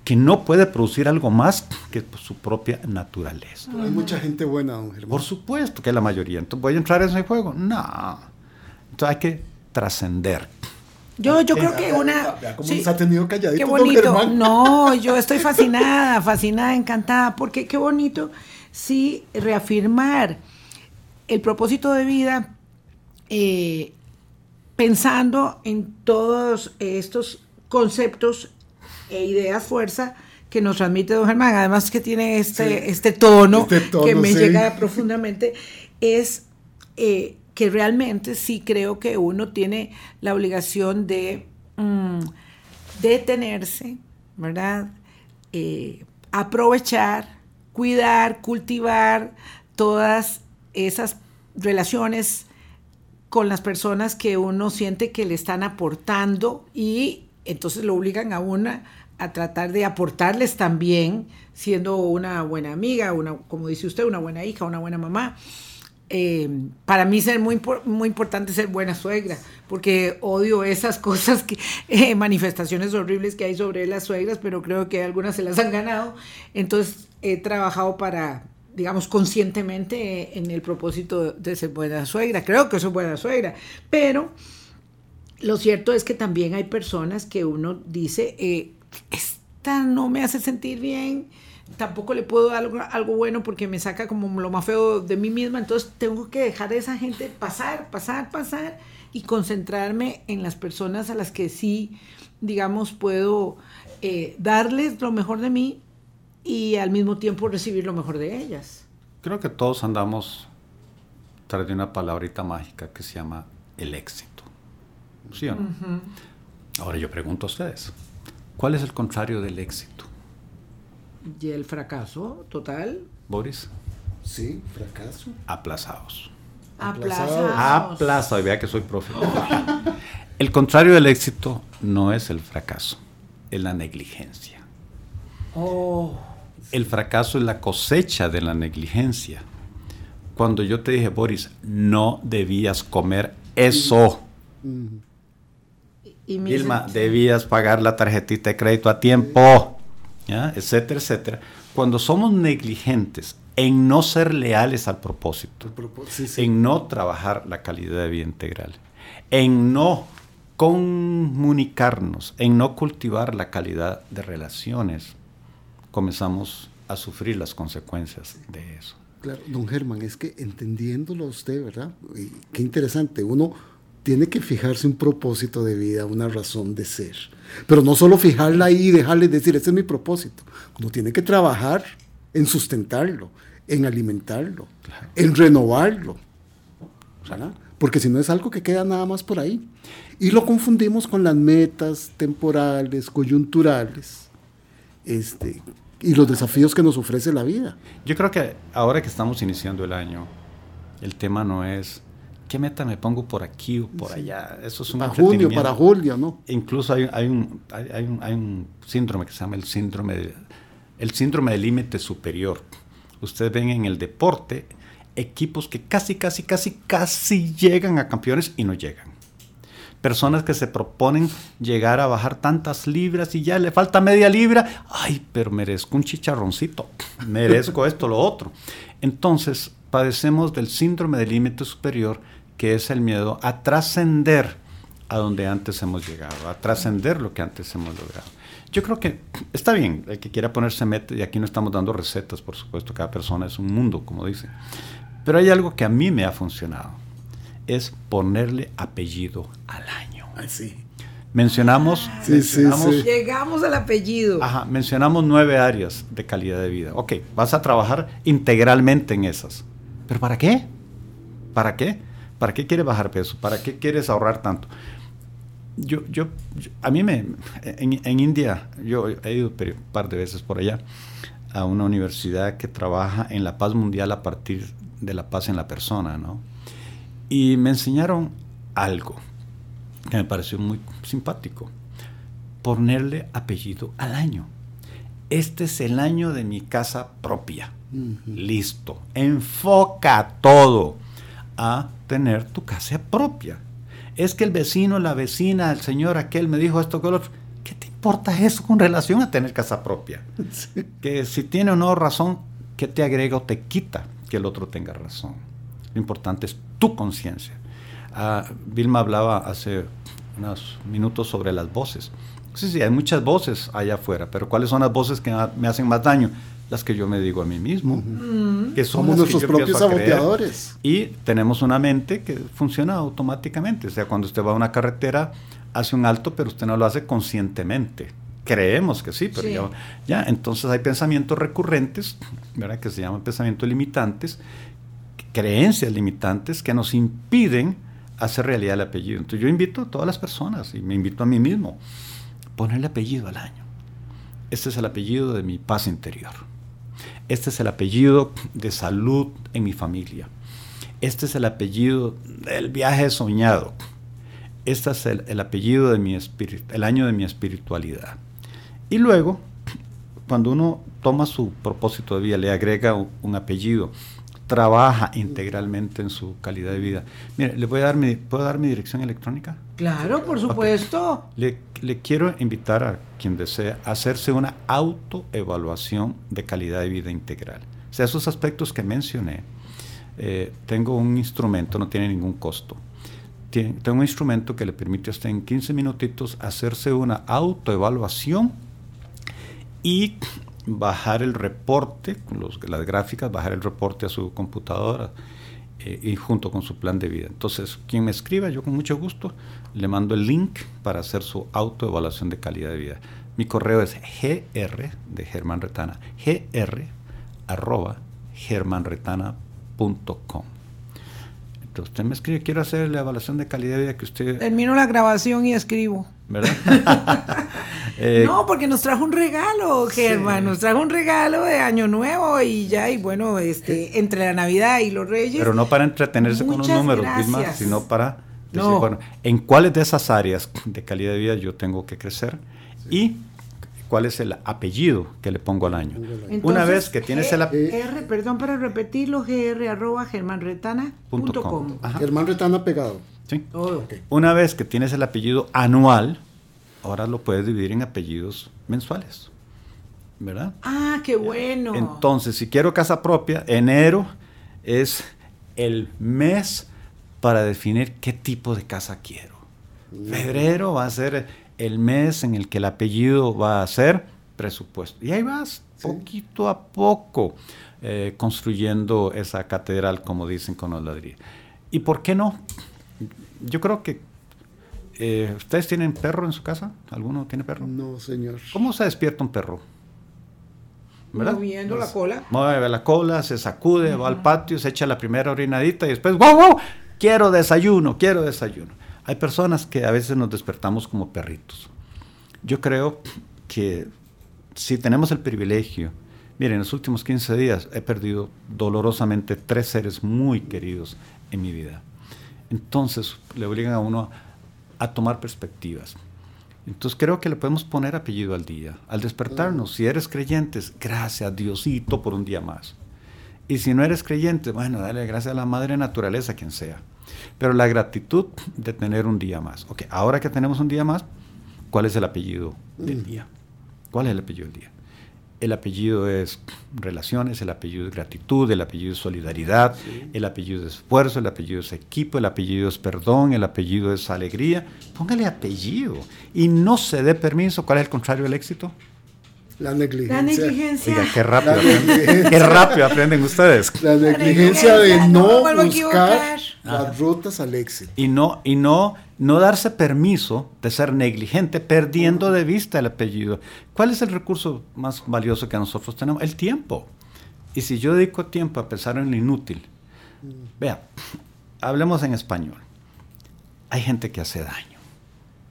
que no puede producir algo más que su propia naturaleza. Hay mucha gente buena, don Germán. Por supuesto que es la mayoría. Entonces, ¿voy a entrar en ese juego? No. Entonces hay que trascender. Yo, yo creo que una. Vea cómo sí, se ha tenido calladito, Qué don bonito. Germán. No, yo estoy fascinada, fascinada, encantada, porque qué bonito, sí, reafirmar el propósito de vida eh, pensando en todos estos conceptos e ideas fuerza que nos transmite don Germán, además que tiene este, Sí. este tono, Este tono, que me sí. llega profundamente, es eh, que realmente sí creo que uno tiene la obligación de mm, detenerse, ¿verdad? Eh, aprovechar, cuidar, cultivar todas esas relaciones con las personas que uno siente que le están aportando y entonces lo obligan a una a tratar de aportarles también, siendo una buena amiga, una, como dice usted, una buena hija, una buena mamá. Eh, para mí es muy, muy importante ser buena suegra, porque odio esas <laughs> cosas, que, eh, manifestaciones horribles que hay sobre las suegras, pero creo que algunas se las han ganado. Entonces he trabajado para, digamos, conscientemente eh, en el propósito de ser buena suegra. Creo que soy buena suegra, pero lo cierto es que también hay personas que uno dice, eh, esta no me hace sentir bien, tampoco le puedo dar algo, algo bueno porque me saca como lo más feo de mí misma, entonces tengo que dejar a esa gente pasar, pasar, pasar y concentrarme en las personas a las que sí, digamos, puedo eh, darles lo mejor de mí y al mismo tiempo recibir lo mejor de ellas. Creo que todos andamos tras de una palabrita mágica que se llama el éxito. ¿Sí o no? Ahora yo pregunto a ustedes, ¿cuál es el contrario del éxito? Y el fracaso total, Boris, Sí, fracaso. aplazados. Aplazados. aplazados. Aplazados, vea que soy profe. <laughs> El contrario del éxito no es el fracaso, es la negligencia. Oh. El fracaso es la cosecha de la negligencia. Cuando yo te dije, Boris, no debías comer eso. Y Vilma, debías pagar la tarjetita de crédito a tiempo, ¿ya? etcétera, etcétera. Cuando somos negligentes en no ser leales al propósito, sí, sí. en no trabajar la calidad de vida integral, en no comunicarnos, en no cultivar la calidad de relaciones, comenzamos a sufrir las consecuencias de eso. Claro, don Germán, es que entendiéndolo a usted, ¿verdad? Y qué interesante, uno tiene que fijarse un propósito de vida, una razón de ser. Pero no solo fijarla ahí y dejarle decir, ese es mi propósito. Uno tiene que trabajar en sustentarlo, en alimentarlo, en renovarlo. ¿verdad? Porque si no es algo que queda nada más por ahí. Y lo confundimos con las metas temporales, coyunturales, este, y los desafíos que nos ofrece la vida. Yo creo que ahora que estamos iniciando el año, el tema no es qué meta me pongo por aquí o por allá. Eso es un Para junio, para julio, ¿no? Incluso hay, hay un, hay, hay un, hay un síndrome que se llama el síndrome, de- el síndrome del límite superior. Ustedes ven en el deporte equipos que casi, casi, casi, casi llegan a campeones y no llegan. Personas que se proponen llegar a bajar tantas libras y ya le falta media libra. Ay, pero merezco un chicharroncito. Merezco esto, lo otro. Entonces, padecemos del síndrome del límite superior, que es el miedo a trascender a donde antes hemos llegado, a trascender lo que antes hemos logrado. Yo creo que está bien, el que quiera ponerse meta, y aquí no estamos dando recetas, por supuesto, cada persona es un mundo, como dice. Pero hay algo que a mí me ha funcionado, es ponerle apellido al año. Así. Mencionamos, Sí, sí, mencionamos, sí. Llegamos al apellido. ajá, mencionamos nueve áreas de calidad de vida. Ok, vas a trabajar integralmente en esas. ¿Pero para qué? ¿Para qué? ¿Para qué quieres bajar peso? ¿Para qué quieres ahorrar tanto? Yo, yo, yo- a mí me, en, en India, yo he ido un par de veces por allá a una universidad que trabaja en la paz mundial a partir de la paz en la persona, ¿no? Y me enseñaron algo que me pareció muy simpático, ponerle apellido al año. Este es el año de mi casa propia. Listo. Enfoca todo. A tener tu casa propia. Es que el vecino, la vecina, el señor aquel me dijo esto que lo otro. ¿Qué te importa eso con relación a tener casa propia? <laughs> Que si tiene o no razón, ¿qué te agrega o te quita que el otro tenga razón? Lo importante es tu conciencia. Ah, Vilma hablaba hace unos minutos sobre las voces. Sí, sí, hay muchas voces allá afuera, pero ¿cuáles son las voces que me hacen más daño? Las que yo me digo a mí mismo, que son Somos nuestros propios saboteadores. Y tenemos una mente que funciona automáticamente. O sea, cuando usted va a una carretera, hace un alto, pero usted no lo hace conscientemente. Creemos que sí, pero Sí. Ya, ya. Entonces hay pensamientos recurrentes, ¿verdad? Que se llaman pensamientos limitantes, creencias limitantes que nos impiden hacer realidad el apellido. Entonces yo invito a todas las personas y me invito a mí mismo, ponerle apellido al año. Este es el apellido de mi paz interior. Este es el apellido de salud en mi familia. Este es el apellido del viaje soñado. Este es el, el apellido de mi espíritu, el año de mi espiritualidad. Y luego, cuando uno toma su propósito de vida, le agrega un apellido, trabaja integralmente en su calidad de vida. Mire, le voy a dar mi, ¿puedo dar mi dirección electrónica? Claro, por supuesto. Le, le quiero invitar a quien desea a hacerse una autoevaluación de calidad de vida integral. O sea, esos aspectos que mencioné, eh, tengo un instrumento, no tiene ningún costo. Tengo un instrumento que le permite a usted en 15 minutitos hacerse una autoevaluación y bajar el reporte, los- las gráficas, bajar el reporte a su computadora eh, y junto con su plan de vida. Entonces, quien me escriba, yo con mucho gusto le mando el link para hacer su autoevaluación de calidad de vida. Mi correo es gr de Germán Retana, gr arroba germanretana.com. Entonces usted me escribe, quiero hacer la evaluación de calidad de vida que usted... Termino la grabación y escribo. ¿Verdad? <laughs> Eh, no, porque nos trajo un regalo, Germán, nos trajo un regalo de Año Nuevo y ya, y bueno, este, entre la Navidad y los Reyes. Pero no para entretenerse con los Muchas números, Vilma, sino para decir, No. bueno, en cuáles de esas áreas de calidad de vida yo tengo que crecer y cuál es el apellido que le pongo al año. Una vez que tienes el apellido... GR, perdón para repetirlo, gr arroba germanretana.com. Ajá. Germán Retana pegado. Sí. Una vez que tienes el apellido anual, ahora lo puedes dividir en apellidos mensuales. ¿Verdad? Ah, qué bueno. Entonces, si quiero casa propia, enero es el mes para definir qué tipo de casa quiero. Febrero va a ser el mes en el que el apellido va a ser presupuesto. Y ahí vas, poquito a poco, eh, construyendo esa catedral, como dicen con los ladrillos. ¿Y por qué no? Yo creo que eh, ustedes tienen perro en su casa. ¿Alguno tiene perro? No, señor. ¿Cómo se despierta un perro? ¿Verdad? Moviendo la cola. Mueve la cola, se sacude, va al patio, se echa la primera orinadita y después, ¡wow, wow! Quiero desayuno, quiero desayuno. Hay personas que a veces nos despertamos como perritos. Yo creo que si tenemos el privilegio, miren, en los últimos 15 días he perdido dolorosamente tres seres muy queridos en mi vida. Entonces le obligan a uno a tomar perspectivas. Entonces creo que le podemos poner apellido al día. Al despertarnos, si eres creyente, gracias Diosito por un día más. Y si no eres creyente, bueno, dale gracias a la madre naturaleza, quien sea. Pero la gratitud de tener un día más. Ok, ahora que tenemos un día más, ¿cuál es el apellido del día? ¿Cuál es el apellido del día? El apellido es relaciones, el apellido es gratitud, el apellido es solidaridad, el apellido es esfuerzo, el apellido es equipo, el apellido es perdón, el apellido es alegría. Póngale apellido y no se dé permiso. ¿Cuál es el contrario del éxito? La negligencia. La negligencia. Oiga, qué rápido, La aprenden, negligencia. qué rápido aprenden ustedes. La negligencia de negligencia, no no buscar equivocar. las rutas al éxito. Y no, y no, no darse permiso de ser negligente, perdiendo de vista el apellido. ¿Cuál es el recurso más valioso que nosotros tenemos? El tiempo. Y si yo dedico tiempo a pensar en lo inútil, vea, hablemos en español. Hay gente que hace daño,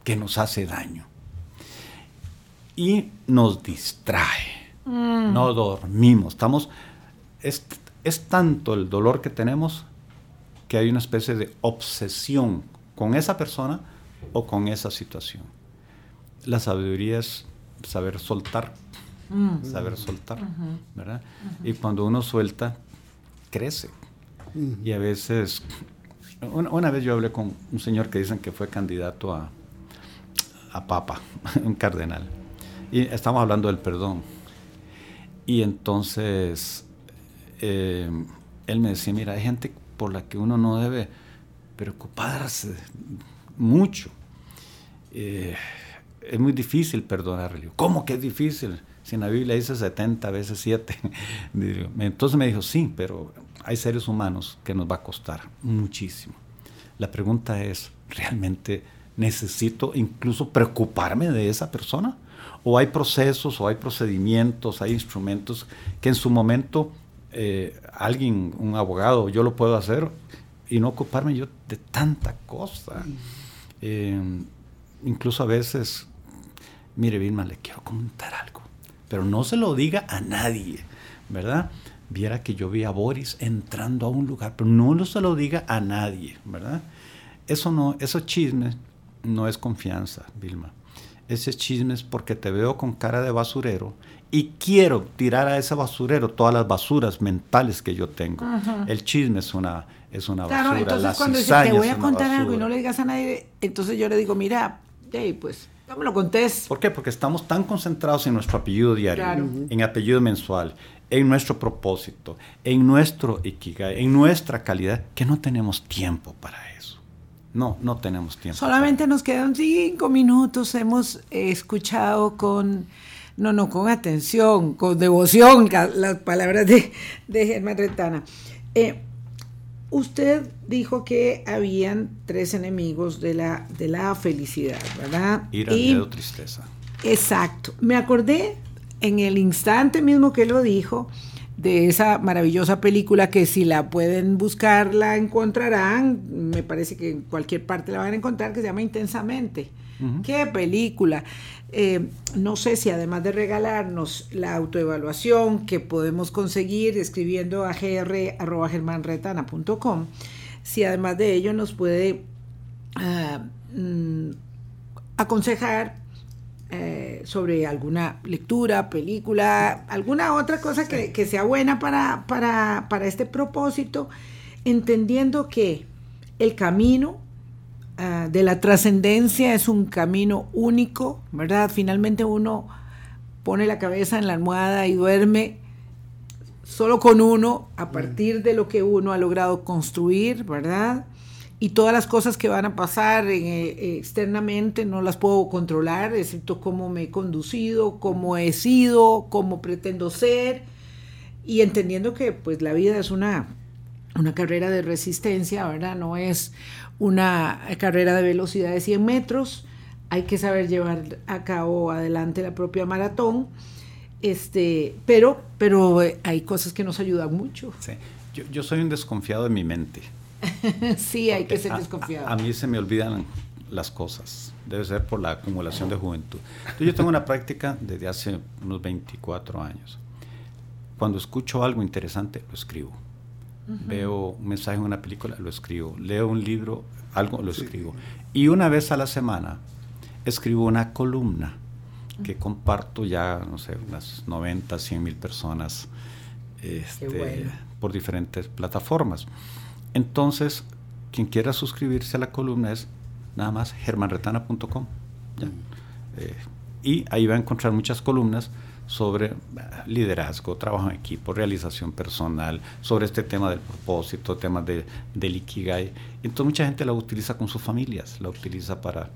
que nos hace daño. Y nos distrae. No dormimos. Estamos. Es, es tanto el dolor que tenemos que hay una especie de obsesión con esa persona o con esa situación. La sabiduría es saber soltar, saber soltar, ¿verdad? Y cuando uno suelta, crece. Y a veces una, vez yo hablé con un señor que dicen que fue candidato a, a papa, <laughs> un cardenal, y estamos hablando del perdón. Y entonces eh, él me decía, mira, hay gente por la que uno no debe preocuparse mucho. Eh, es muy difícil perdonarle. ¿Cómo que es difícil? Si en la Biblia dice 70 veces 7. <laughs> Entonces me dijo, sí, pero hay seres humanos que nos va a costar muchísimo. La pregunta es, ¿realmente necesito incluso preocuparme de esa persona? ¿O hay procesos, o hay procedimientos, hay instrumentos que en su momento eh, alguien, un abogado, yo lo puedo hacer y no ocuparme yo de tanta cosa? Eh, incluso a veces, mire Vilma, le quiero comentar algo pero no se lo diga a nadie, ¿verdad? Viera que yo vi a Boris entrando a un lugar, pero no se lo diga a nadie, ¿verdad? Eso no, esos chismes no es confianza, Vilma. Ese chisme es porque te veo con cara de basurero y quiero tirar a ese basurero todas las basuras mentales que yo tengo. El chisme es una, es una claro, basura. Entonces cuando dice, te voy a contar algo y no le digas a nadie, entonces yo le digo, mira, hey, pues no me lo contés. ¿Por qué? Porque estamos tan concentrados en nuestro apellido diario, en apellido mensual, en nuestro propósito, en nuestro ikigai, en nuestra calidad, que no tenemos tiempo para eso. No, no tenemos tiempo. Solamente nos quedan cinco minutos. Hemos escuchado con, no, no, con atención, con devoción las palabras de, de Germán Retana. Eh, Usted dijo que habían tres enemigos de la, de la felicidad, ¿verdad? Ira, miedo, tristeza. Exacto. Me acordé en el instante mismo que lo dijo de esa maravillosa película que si la pueden buscar la encontrarán, me parece que en cualquier parte la van a encontrar, que se llama Intensamente. Qué película. Eh, no sé si además de regalarnos la autoevaluación que podemos conseguir escribiendo a gr.germanretana.com, si además de ello nos puede ah, mm, aconsejar eh, sobre alguna lectura, película, alguna otra cosa que, que sea buena para, para, para este propósito, entendiendo que el camino Ah, de la trascendencia es un camino único, ¿verdad? Finalmente uno pone la cabeza en la almohada y duerme solo con uno a partir de lo que uno ha logrado construir, ¿verdad? Y todas las cosas que van a pasar eh, externamente no las puedo controlar, excepto cómo me he conducido, cómo he sido, cómo pretendo ser, y entendiendo que pues la vida es una, una carrera de resistencia, ¿verdad? No es una carrera de velocidad de 100 metros, hay que saber llevar a cabo adelante la propia maratón, este, pero, pero eh, hay cosas que nos ayudan mucho. Sí. Yo, yo soy un desconfiado de mi mente. <laughs> sí, hay que ser desconfiado. A, mí se me olvidan las cosas, debe ser por la acumulación de juventud. yo tengo una práctica desde hace unos 24 años. Cuando escucho algo interesante, lo escribo veo un mensaje en una película, lo escribo, leo un libro, algo, lo escribo. Y una vez a la semana escribo una columna que comparto ya, no sé, unas 90, 100 mil personas este, por diferentes plataformas. Entonces, quien quiera suscribirse a la columna es nada más germanretana.com. Eh, y ahí va a encontrar muchas columnas sobre liderazgo, trabajo en equipo, realización personal, sobre este tema del propósito, temas de, del Ikigai. Entonces mucha gente la utiliza con sus familias, la utiliza para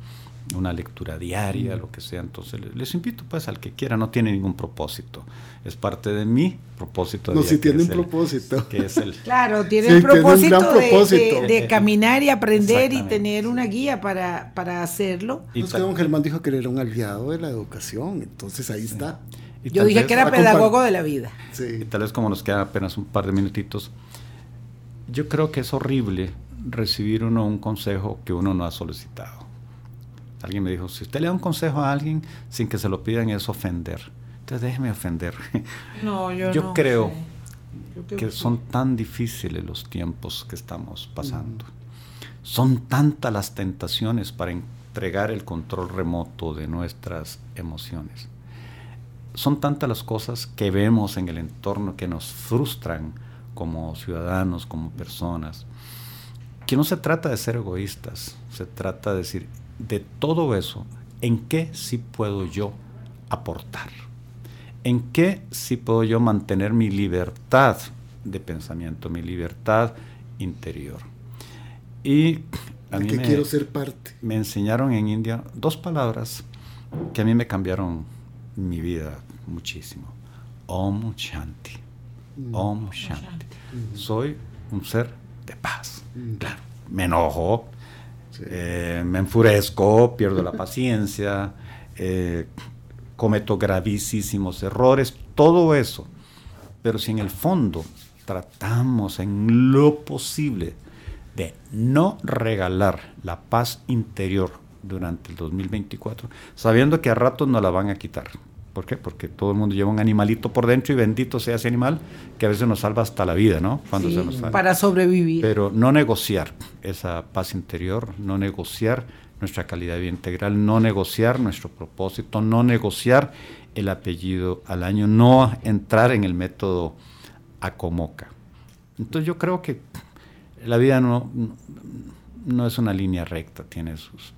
una lectura diaria, lo que sea. Entonces les invito pues al que quiera, no tiene ningún propósito. Es parte de mi propósito. No, si tiene un propósito. que es el, <laughs> claro, tiene el propósito, propósito. De, caminar y aprender y tener una guía para, para hacerlo. Y que don Germán dijo que era un aliado de la educación, entonces ahí está. Yo dije que era pedagogo de la vida. Y tal vez como nos queda apenas un par de minutitos, yo creo que es horrible recibir uno un consejo que uno no ha solicitado. Alguien me dijo, si usted le da un consejo a alguien sin que se lo pidan es ofender. Entonces déjeme ofender. <laughs> No, yo, yo creo que son tan difíciles los tiempos que estamos pasando. Son tantas las tentaciones para entregar el control remoto de nuestras emociones son tantas las cosas que vemos en el entorno que nos frustran como ciudadanos, como personas, aquí no se trata de ser egoístas, se trata de decir, de todo eso, ¿en qué sí puedo yo aportar? ¿En qué sí puedo yo mantener mi libertad de pensamiento, mi libertad interior? Y a mí me, quiero ser parte. Me enseñaron en India dos palabras que a mí me cambiaron mi vida muchísimo. Om Shanti. Mm. Om Shanti. Mm. Soy un ser de paz. Mm. Claro, me enojo, eh, me enfurezco, pierdo la paciencia, eh, cometo gravísimos errores, todo eso. Pero si en el fondo tratamos en lo posible de no regalar la paz interior durante el 2024, sabiendo que a ratos nos la van a quitar. ¿Por qué? Porque todo el mundo lleva un animalito por dentro y bendito sea ese animal que a veces nos salva hasta la vida, ¿no? Cuando se nos Para sobrevivir. Pero no negociar esa paz interior, no negociar nuestra calidad de vida integral, no negociar nuestro propósito, no negociar el apellido al año, no entrar en el método Acomoca. Entonces yo creo que la vida no, no es una línea recta, tiene sus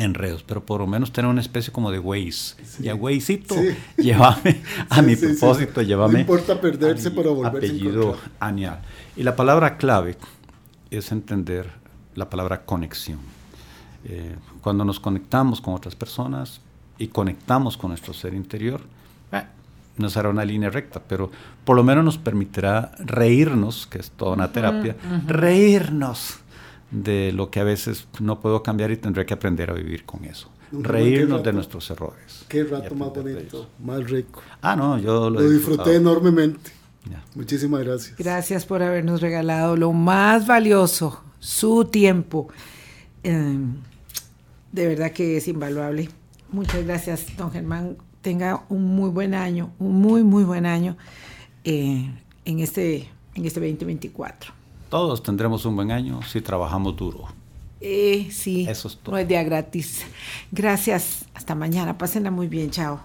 enredos, pero por lo menos tener una especie como de Waze. Ya Wazeito, <laughs> llévame a mi propósito, llévame. No importa perderse, pero volverse apellido añal. Y la palabra clave es entender la palabra conexión. Eh, cuando nos conectamos con otras personas y conectamos con nuestro ser interior, eh, no será una línea recta, pero por lo menos nos permitirá reírnos, que es toda una terapia, reírnos de lo que a veces no puedo cambiar y tendré que aprender a vivir con eso. Reírnos de nuestros errores. Qué rato más bonito, más rico. Ah, no, yo lo, disfruté enormemente. Muchísimas gracias. Gracias por habernos regalado lo más valioso, su tiempo. Em, de verdad que es invaluable. Muchas gracias, don Germán. Tenga un muy buen año, un muy, muy buen año eh, en, este, en este 2024. Todos tendremos un buen año si trabajamos duro. Eh, sí, Eso es todo. no es día gratis. Gracias, hasta mañana, pásenla muy bien, chao.